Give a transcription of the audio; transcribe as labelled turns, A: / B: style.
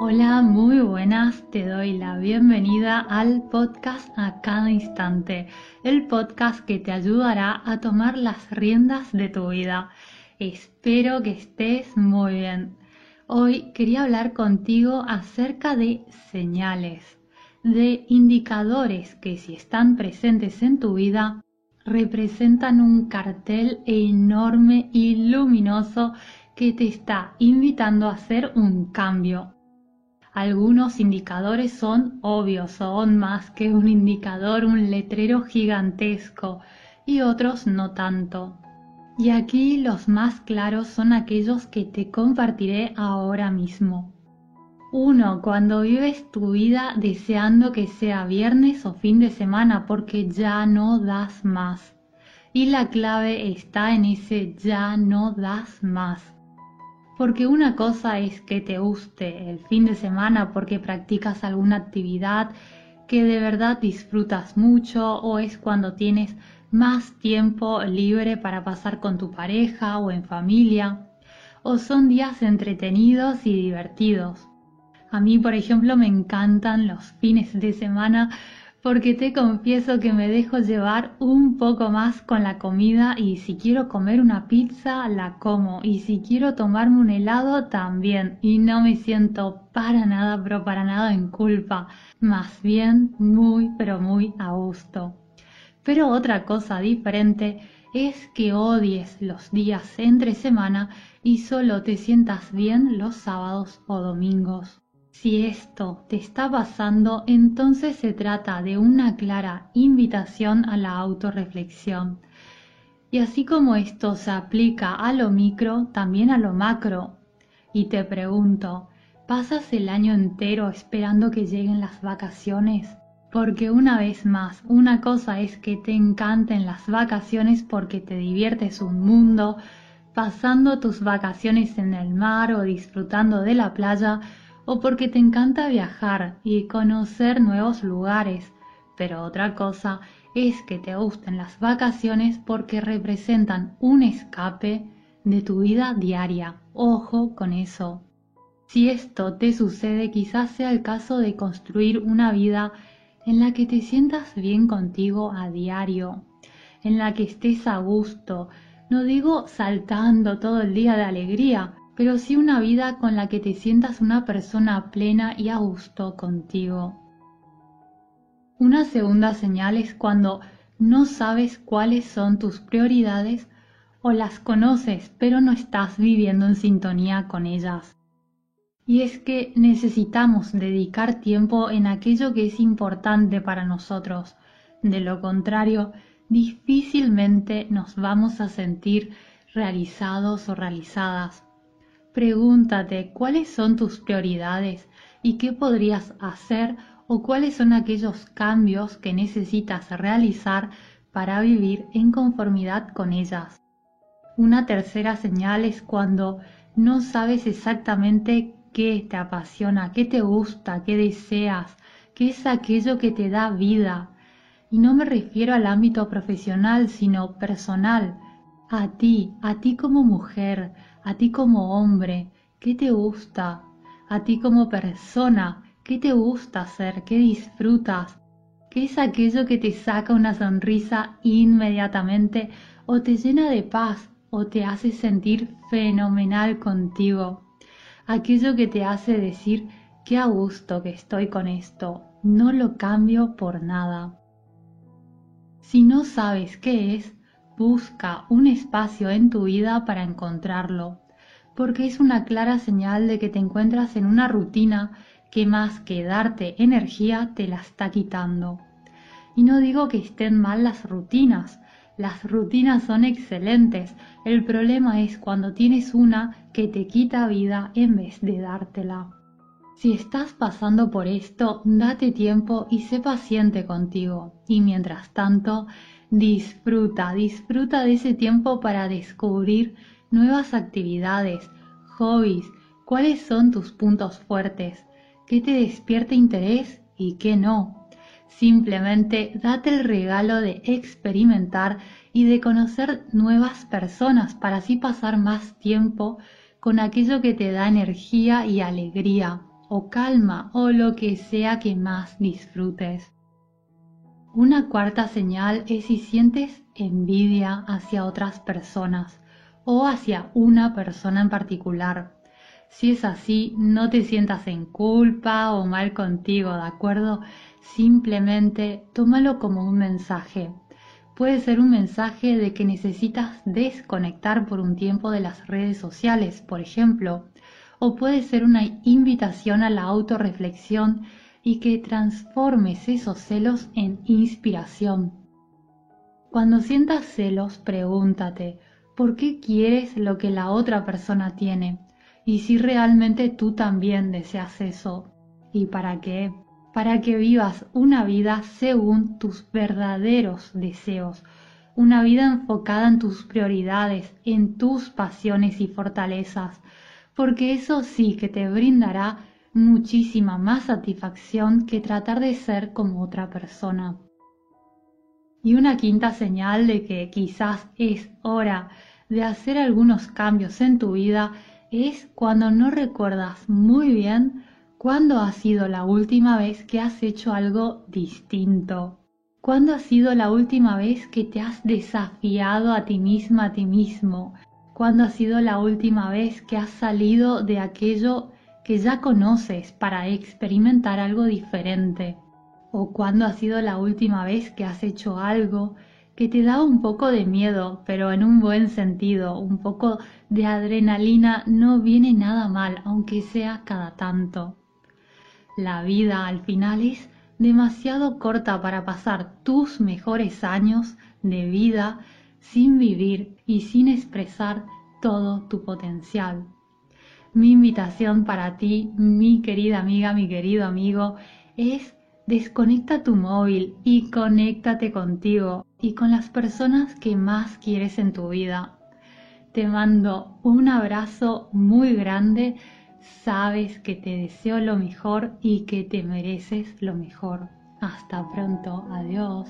A: Hola, muy buenas, te doy la bienvenida al podcast a cada instante, el podcast que te ayudará a tomar las riendas de tu vida. Espero que estés muy bien. Hoy quería hablar contigo acerca de señales, de indicadores que si están presentes en tu vida representan un cartel enorme y luminoso que te está invitando a hacer un cambio. Algunos indicadores son obvios, son más que un indicador, un letrero gigantesco, y otros no tanto. Y aquí los más claros son aquellos que te compartiré ahora mismo. Uno, cuando vives tu vida deseando que sea viernes o fin de semana porque ya no das más. Y la clave está en ese ya no das más. Porque una cosa es que te guste el fin de semana porque practicas alguna actividad que de verdad disfrutas mucho o es cuando tienes más tiempo libre para pasar con tu pareja o en familia o son días entretenidos y divertidos. A mí, por ejemplo, me encantan los fines de semana porque te confieso que me dejo llevar un poco más con la comida y si quiero comer una pizza, la como y si quiero tomarme un helado, también y no me siento para nada, pero para nada en culpa, más bien muy, pero muy a gusto. Pero otra cosa diferente es que odies los días entre semana y solo te sientas bien los sábados o domingos. Si esto te está pasando, entonces se trata de una clara invitación a la autorreflexión. Y así como esto se aplica a lo micro, también a lo macro. Y te pregunto, ¿pasas el año entero esperando que lleguen las vacaciones? Porque una vez más, una cosa es que te encanten las vacaciones porque te diviertes un mundo, pasando tus vacaciones en el mar o disfrutando de la playa, o porque te encanta viajar y conocer nuevos lugares, pero otra cosa es que te gusten las vacaciones porque representan un escape de tu vida diaria. Ojo con eso. Si esto te sucede, quizás sea el caso de construir una vida en la que te sientas bien contigo a diario, en la que estés a gusto, no digo saltando todo el día de alegría, pero sí una vida con la que te sientas una persona plena y a gusto contigo. Una segunda señal es cuando no sabes cuáles son tus prioridades o las conoces pero no estás viviendo en sintonía con ellas. Y es que necesitamos dedicar tiempo en aquello que es importante para nosotros. De lo contrario, difícilmente nos vamos a sentir realizados o realizadas. Pregúntate cuáles son tus prioridades y qué podrías hacer o cuáles son aquellos cambios que necesitas realizar para vivir en conformidad con ellas. Una tercera señal es cuando no sabes exactamente qué te apasiona, qué te gusta, qué deseas, qué es aquello que te da vida. Y no me refiero al ámbito profesional, sino personal, a ti, a ti como mujer, a ti como hombre, qué te gusta, a ti como persona, qué te gusta hacer, qué disfrutas, qué es aquello que te saca una sonrisa inmediatamente o te llena de paz o te hace sentir fenomenal contigo, aquello que te hace decir qué a gusto que estoy con esto, no lo cambio por nada. Si no sabes qué es, Busca un espacio en tu vida para encontrarlo, porque es una clara señal de que te encuentras en una rutina que más que darte energía te la está quitando. Y no digo que estén mal las rutinas, las rutinas son excelentes, el problema es cuando tienes una que te quita vida en vez de dártela. Si estás pasando por esto, date tiempo y sé paciente contigo. Y mientras tanto, Disfruta, disfruta de ese tiempo para descubrir nuevas actividades, hobbies, cuáles son tus puntos fuertes, qué te despierta interés y qué no. Simplemente date el regalo de experimentar y de conocer nuevas personas para así pasar más tiempo con aquello que te da energía y alegría, o calma o lo que sea que más disfrutes. Una cuarta señal es si sientes envidia hacia otras personas o hacia una persona en particular. Si es así, no te sientas en culpa o mal contigo, ¿de acuerdo? Simplemente tómalo como un mensaje. Puede ser un mensaje de que necesitas desconectar por un tiempo de las redes sociales, por ejemplo, o puede ser una invitación a la autorreflexión y que transformes esos celos en inspiración. Cuando sientas celos, pregúntate, ¿por qué quieres lo que la otra persona tiene? Y si realmente tú también deseas eso. ¿Y para qué? Para que vivas una vida según tus verdaderos deseos, una vida enfocada en tus prioridades, en tus pasiones y fortalezas, porque eso sí que te brindará muchísima más satisfacción que tratar de ser como otra persona. Y una quinta señal de que quizás es hora de hacer algunos cambios en tu vida es cuando no recuerdas muy bien cuándo ha sido la última vez que has hecho algo distinto. ¿Cuándo ha sido la última vez que te has desafiado a ti misma, a ti mismo? ¿Cuándo ha sido la última vez que has salido de aquello que ya conoces para experimentar algo diferente? ¿O cuándo ha sido la última vez que has hecho algo que te da un poco de miedo, pero en un buen sentido, un poco de adrenalina no viene nada mal, aunque sea cada tanto. La vida al final es demasiado corta para pasar tus mejores años de vida sin vivir y sin expresar todo tu potencial. Mi invitación para ti, mi querida amiga, mi querido amigo, es desconecta tu móvil y conéctate contigo y con las personas que más quieres en tu vida. Te mando un abrazo muy grande, sabes que te deseo lo mejor y que te mereces lo mejor. Hasta pronto, adiós.